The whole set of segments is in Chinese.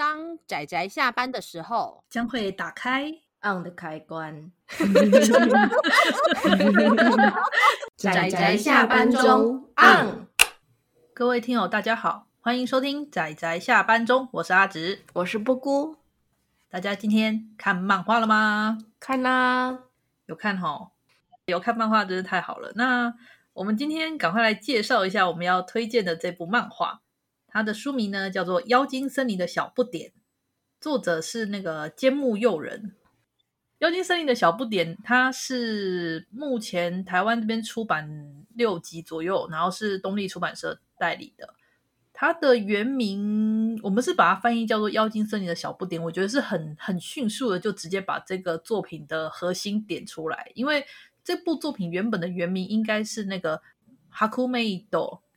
当仔仔下班的时候，将会打开 on 的开关。仔仔下班中 on。各位听友，大家好，欢迎收听仔仔下班中，我是阿直，我是布姑。大家今天看漫画了吗？看啦，有看吼，有看漫画真是太好了。那我们今天赶快来介绍一下我们要推荐的这部漫画。它的书名呢叫做《妖精森林的小不点》，作者是那个菅木佑人。《妖精森林的小不点》它是目前台湾这边出版六集左右，然后是东立出版社代理的。它的原名我们是把它翻译叫做《妖精森林的小不点》，我觉得是很很迅速的就直接把这个作品的核心点出来，因为这部作品原本的原名应该是那个 Hakumei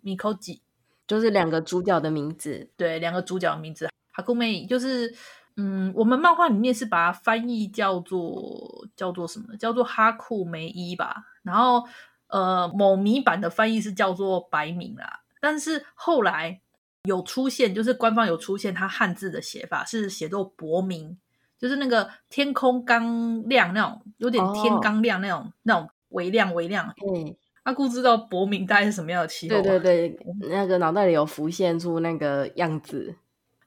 Mikoji。就是两个主角的名字，对，两个主角的名字。哈库梅就是，嗯，我们漫画里面是把它翻译叫做叫做什么？叫做哈库梅伊吧。然后，呃，某迷版的翻译是叫做白明啦。但是后来有出现，就是官方有出现，它汉字的写法是写作薄明，就是那个天空刚亮那种，有点天刚亮那种、哦、那种微亮微亮。嗯。阿姑知道博明大概是什么样的气候？对对对，那个脑袋里有浮现出那个样子。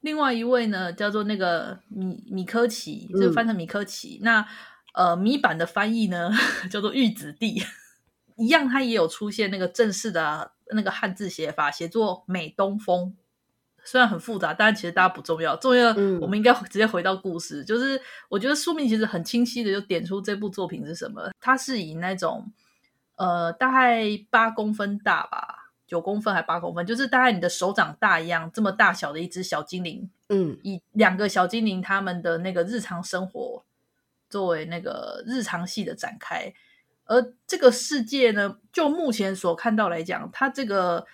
另外一位呢，叫做那个米米科奇，就翻成米科奇。嗯、那呃，米版的翻译呢，叫做玉子弟，一样，它也有出现那个正式的那个汉字写法，写作美东风。虽然很复杂，但其实大家不重要，重要我们应该 直接回到故事。嗯、就是我觉得书名其实很清晰的就点出这部作品是什么，它是以那种。呃，大概八公分大吧，九公分还八公分，就是大概你的手掌大一样，这么大小的一只小精灵。嗯，以两个小精灵他们的那个日常生活作为那个日常戏的展开，而这个世界呢，就目前所看到来讲，它这个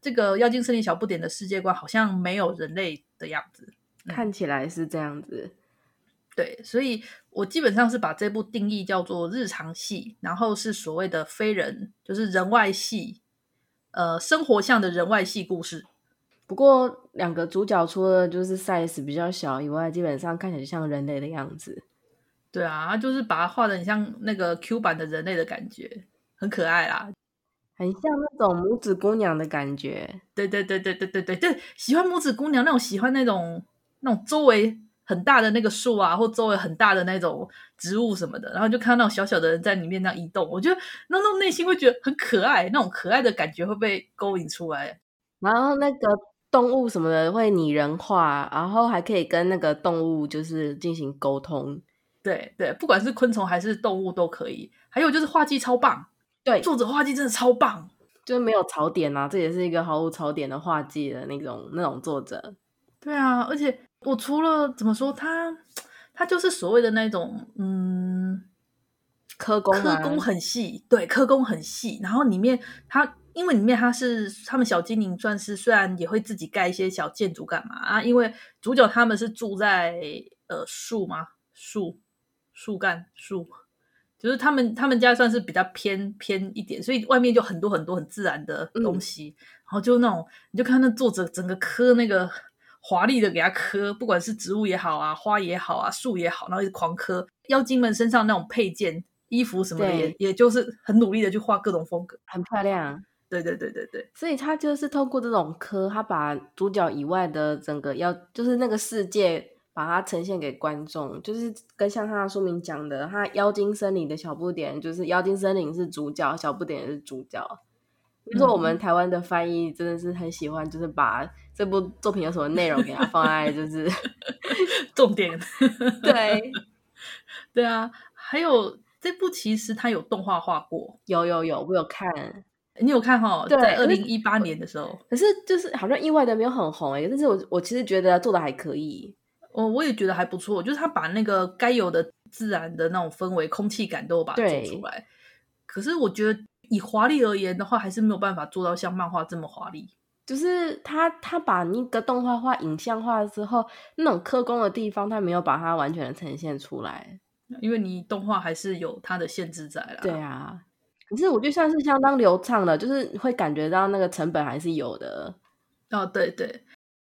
这个妖精森林小不点的世界观好像没有人类的样子，嗯、看起来是这样子。对，所以我基本上是把这部定义叫做日常系，然后是所谓的非人，就是人外系，呃，生活向的人外系故事。不过两个主角除了就是 size 比较小以外，基本上看起来像人类的样子。对啊，他就是把它画的很像那个 Q 版的人类的感觉，很可爱啦，很像那种拇指姑娘的感觉。对对对对对对对对，喜欢拇指姑娘那种，喜欢那种那种周围。很大的那个树啊，或周围很大的那种植物什么的，然后就看到那种小小的人在里面那样移动，我觉得那种内心会觉得很可爱，那种可爱的感觉会被勾引出来。然后那个动物什么的会拟人化，然后还可以跟那个动物就是进行沟通。对对，不管是昆虫还是动物都可以。还有就是画技超棒，对，作者画技真的超棒，就是没有槽点啊，这也是一个毫无槽点的画技的那种那种作者。对啊，而且。我除了怎么说，他他就是所谓的那种，嗯，科工科工很细，对，科工很细。然后里面他因为里面他是他们小精灵，钻石虽然也会自己盖一些小建筑干嘛啊？因为主角他们是住在呃树吗？树树干树，就是他们他们家算是比较偏偏一点，所以外面就很多很多很自然的东西。嗯、然后就那种你就看那作者整个刻那个。华丽的给他刻，不管是植物也好啊，花也好啊，树也好，然后一直狂磕妖精们身上那种配件、衣服什么的也，也也就是很努力的去画各种风格，很漂亮。对对对对对，所以他就是透过这种刻，他把主角以外的整个妖，就是那个世界，把它呈现给观众，就是跟像他的书名讲的，他妖精森林的小不点，就是妖精森林是主角，小不点也是主角。就是我们台湾的翻译真的是很喜欢，就是把这部作品有什么内容给它放在就是 重点。对，对啊，还有这部其实它有动画化过，有有有，我有看，你有看哈？对，在二零一八年的时候，可是就是好像意外的没有很红哎，但是我我其实觉得做的还可以，哦，我也觉得还不错，就是他把那个该有的自然的那种氛围、空气感都把它做出来，可是我觉得。以华丽而言的话，还是没有办法做到像漫画这么华丽。就是他他把那个动画化、影像化之后，那种刻工的地方，他没有把它完全的呈现出来。因为你动画还是有它的限制在啦。对啊，可是我觉得算是相当流畅的，就是会感觉到那个成本还是有的。哦，对对，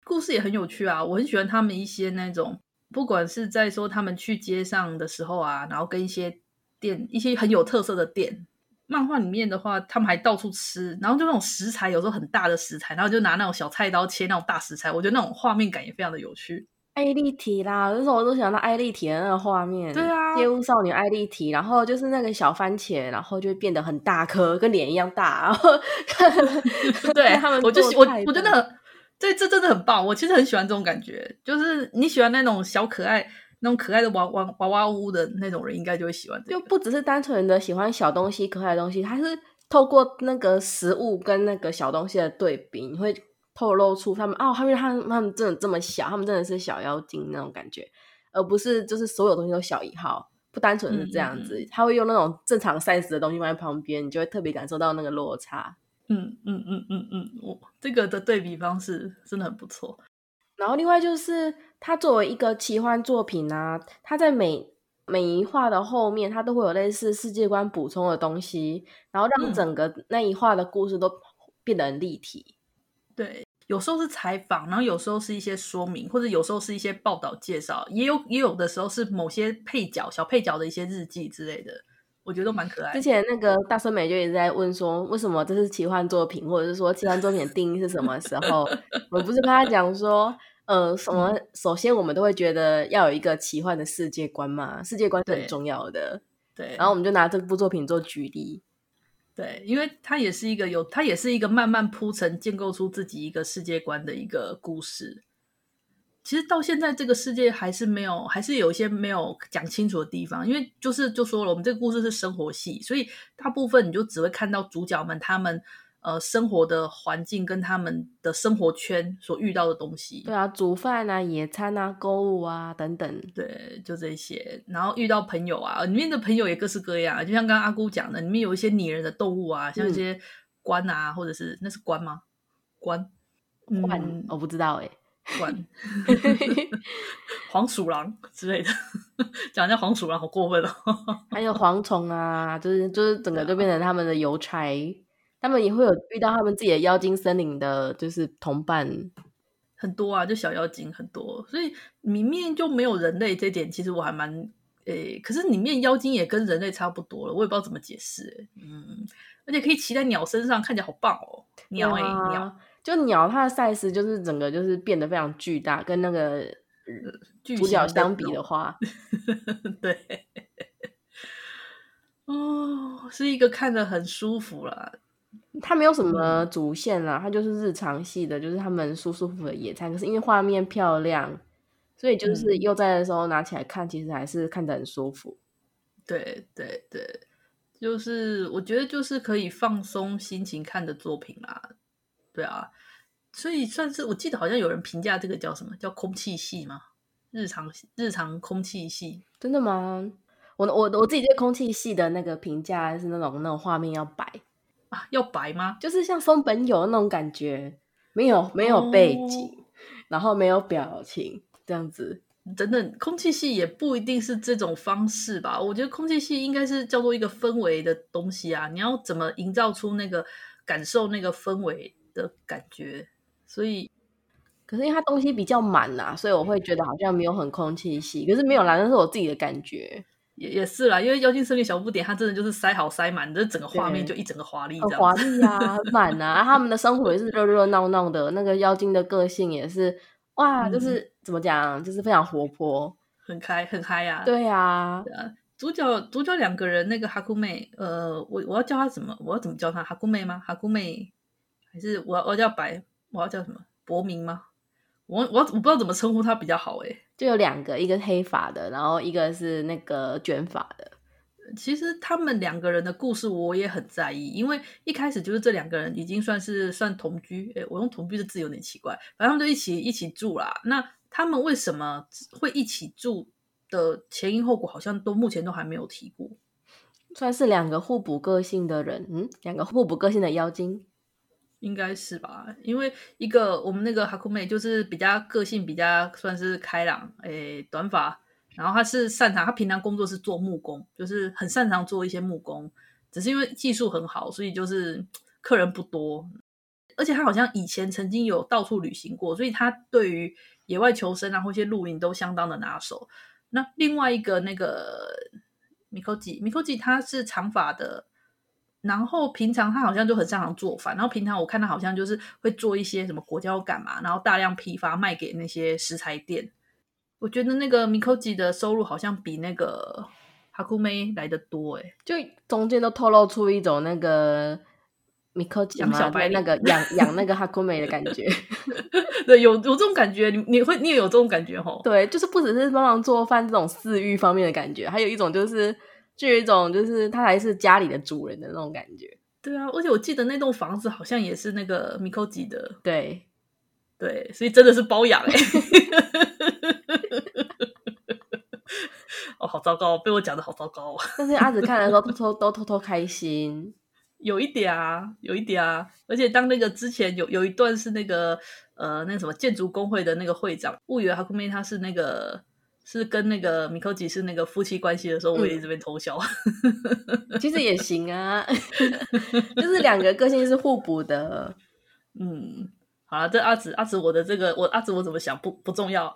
故事也很有趣啊，我很喜欢他们一些那种，不管是在说他们去街上的时候啊，然后跟一些店，一些很有特色的店。漫画里面的话，他们还到处吃，然后就那种食材有时候很大的食材，然后就拿那种小菜刀切那种大食材，我觉得那种画面感也非常的有趣。艾丽缇啦，那时候我都想到艾丽缇的那个画面，对啊，街舞少女艾丽缇，然后就是那个小番茄，然后就变得很大颗，跟脸一样大，然后 对他们，我就我我觉得。这这真的很棒，我其实很喜欢这种感觉，就是你喜欢那种小可爱、那种可爱的娃娃娃娃屋的那种人，应该就会喜欢这个。就不只是单纯的喜欢小东西、可爱的东西，它是透过那个食物跟那个小东西的对比，你会透露出他们哦，他们他们他们真的这么小，他们真的是小妖精那种感觉，而不是就是所有东西都小一号，不单纯是这样子，嗯嗯嗯，他会用那种正常 size 的东西放在旁边，你就会特别感受到那个落差。嗯嗯嗯嗯嗯，我这个的对比方式真的很不错。然后另外就是，它作为一个奇幻作品啊，它在每每一画的后面，它都会有类似世界观补充的东西，然后让整个那一画的故事都变得很立体。嗯、对，有时候是采访，然后有时候是一些说明，或者有时候是一些报道介绍，也有也有的时候是某些配角、小配角的一些日记之类的。我觉得都蛮可爱。之前那个大森美就一直在问说，为什么这是奇幻作品，或者是说奇幻作品的定义是什么时候？我不是跟他讲说，呃，什么？首先我们都会觉得要有一个奇幻的世界观嘛，世界观是很重要的。对。然后我们就拿这部作品做举例。对，因为它也是一个有，它也是一个慢慢铺陈、建构出自己一个世界观的一个故事。其实到现在这个世界还是没有，还是有一些没有讲清楚的地方。因为就是就说了，我们这个故事是生活戏，所以大部分你就只会看到主角们他们呃生活的环境跟他们的生活圈所遇到的东西。对啊，煮饭啊、野餐啊、购物啊等等，对，就这些。然后遇到朋友啊，里面的朋友也各式各样，就像刚刚阿姑讲的，里面有一些拟人的动物啊，像一些关啊，嗯、或者是那是关吗？关？关？嗯、我不知道哎、欸。管 黄鼠狼之类的，讲人家黄鼠狼好过分哦。还有蝗虫啊，就是就是整个就变成他们的邮差，他们也会有遇到他们自己的妖精森林的，就是同伴很多啊，就小妖精很多，所以里面就没有人类这点，其实我还蛮诶、欸，可是里面妖精也跟人类差不多了，我也不知道怎么解释、欸、嗯，而且可以骑在鸟身上，看起来好棒哦，鸟诶、欸，鸟。就鸟，它的 size 就是整个就是变得非常巨大，跟那个主角相比的话，对，哦，是一个看着很舒服啦。它没有什么主线啦，它就是日常系的，就是他们舒舒服服的野餐。可是因为画面漂亮，所以就是又在的时候拿起来看，其实还是看得很舒服。对对对，就是我觉得就是可以放松心情看的作品啦。对啊，所以算是我记得好像有人评价这个叫什么叫空气系吗？日常日常空气系，真的吗？我我我自己对空气系的那个评价是那种那种画面要白啊，要白吗？就是像松本有那种感觉，没有没有背景，哦、然后没有表情这样子。等等，空气系也不一定是这种方式吧？我觉得空气系应该是叫做一个氛围的东西啊，你要怎么营造出那个感受那个氛围的感觉，所以可是因为它东西比较满呐、啊，所以我会觉得好像没有很空气系。可是没有啦，那是我自己的感觉，也也是啦。因为《妖精森林小不点》它真的就是塞好塞满，这整个画面就一整个华丽，很华丽啊，很满啊。他们的生活也是热热闹闹的，那个妖精的个性也是哇，就是、嗯、怎么讲，就是非常活泼，很开，很嗨呀、啊。对呀、啊，主角主角两个人，那个哈库妹，呃，我我要叫他什么？我要怎么叫他？哈库妹吗？哈库妹。还是我我叫白，我要叫什么伯明吗？我我我不知道怎么称呼他比较好诶。就有两个，一个黑发的，然后一个是那个卷发的。其实他们两个人的故事我也很在意，因为一开始就是这两个人已经算是算同居。诶，我用同居的字有点奇怪，反正他们就一起一起住啦。那他们为什么会一起住的前因后果，好像都目前都还没有提过。算是两个互补个性的人，嗯，两个互补个性的妖精。应该是吧，因为一个我们那个哈库妹就是比较个性比较算是开朗，诶，短发，然后他是擅长，他平常工作是做木工，就是很擅长做一些木工，只是因为技术很好，所以就是客人不多。而且他好像以前曾经有到处旅行过，所以他对于野外求生啊或一些露营都相当的拿手。那另外一个那个米科吉，米科吉他是长发的，然后平常他好像就很擅长做饭，然后平常我看他好像就是会做一些什么果胶干嘛，然后大量批发卖给那些食材店。我觉得那个米科吉的收入好像比那个哈库妹来的多诶，就中间都透露出一种那个。米科吉养小白那个养养那个哈库妹的感觉，对，有有这种感觉，你你会你也有这种感觉吼？对，就是不只是帮忙做饭这种私欲方面的感觉，还有一种就是就有一种就是他还是家里的主人的那种感觉。对啊，而且我记得那栋房子好像也是那个米科吉的，对对，所以真的是包养哎、欸。哦，好糟糕，被我讲的好糟糕。但是阿紫看的时候，偷偷都偷偷开心。有一点啊，有一点啊，而且当那个之前有有一段是那个呃，那什么建筑工会的那个会长物语哈库梅，他是那个是跟那个米科吉是那个夫妻关系的时候，我也这边偷笑。嗯、其实也行啊，就是两个个性是互补的。嗯，好了，这阿紫阿紫我的这个我阿紫我怎么想不不重要。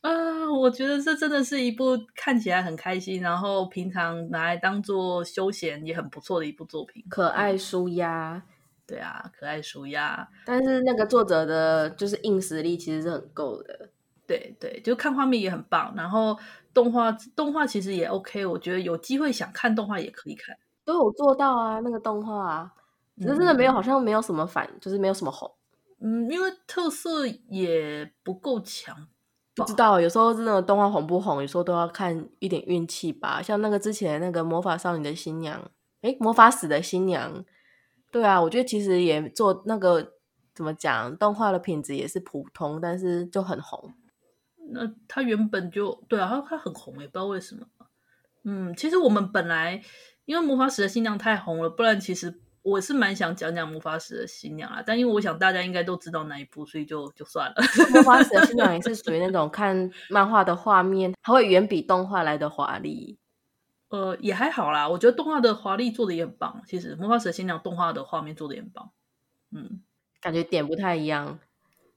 啊，我觉得这真的是一部看起来很开心，然后平常拿来当做休闲也很不错的一部作品，可爱舒压。对啊，可爱舒压。但是那个作者的就是硬实力其实是很够的。对对，就看画面也很棒，然后动画动画其实也 OK，我觉得有机会想看动画也可以看，都有做到啊，那个动画啊，只是真的没有，好像没有什么反，就是没有什么红。嗯，因为特色也不够强。不知道，有时候真的动画红不红，有时候都要看一点运气吧。像那个之前那个魔法少女的新娘，诶，魔法使的新娘，对啊，我觉得其实也做那个怎么讲，动画的品质也是普通，但是就很红。那它原本就对啊，它它很红，也不知道为什么。嗯，其实我们本来因为魔法使的新娘太红了，不然其实。我是蛮想讲讲魔法使的新娘啊，但因为我想大家应该都知道哪一部，所以就就算了。魔法使的新娘也是属于那种看漫画的画面，它会远比动画来的华丽。呃，也还好啦，我觉得动画的华丽做的也很棒。其实魔法使的新娘动画的画面做的也很棒。嗯，感觉点不太一样。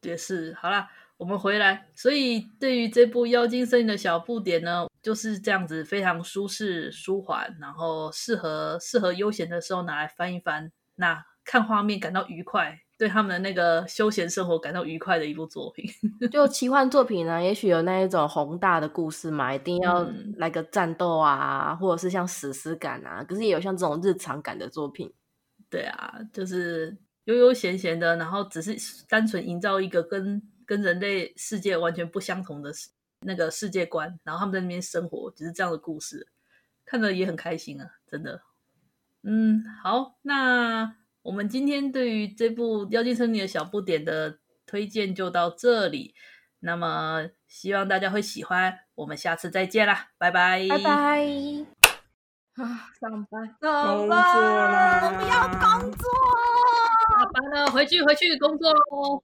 也是，好啦，我们回来。所以对于这部《妖精森林的小不点》呢？就是这样子，非常舒适、舒缓，然后适合适合悠闲的时候拿来翻一翻，那看画面感到愉快，对他们的那个休闲生活感到愉快的一部作品。就奇幻作品呢，也许有那一种宏大的故事嘛，一定要来个战斗啊，嗯、或者是像史诗感啊，可是也有像这种日常感的作品。对啊，就是悠悠闲闲的，然后只是单纯营造一个跟跟人类世界完全不相同的。那个世界观，然后他们在那边生活，就是这样的故事，看着也很开心啊，真的。嗯，好，那我们今天对于这部《妖精森林的小不点》的推荐就到这里，那么希望大家会喜欢，我们下次再见啦，拜拜，拜拜。啊，上班，工作啦，我不要工作，下班了，回去回去工作喽。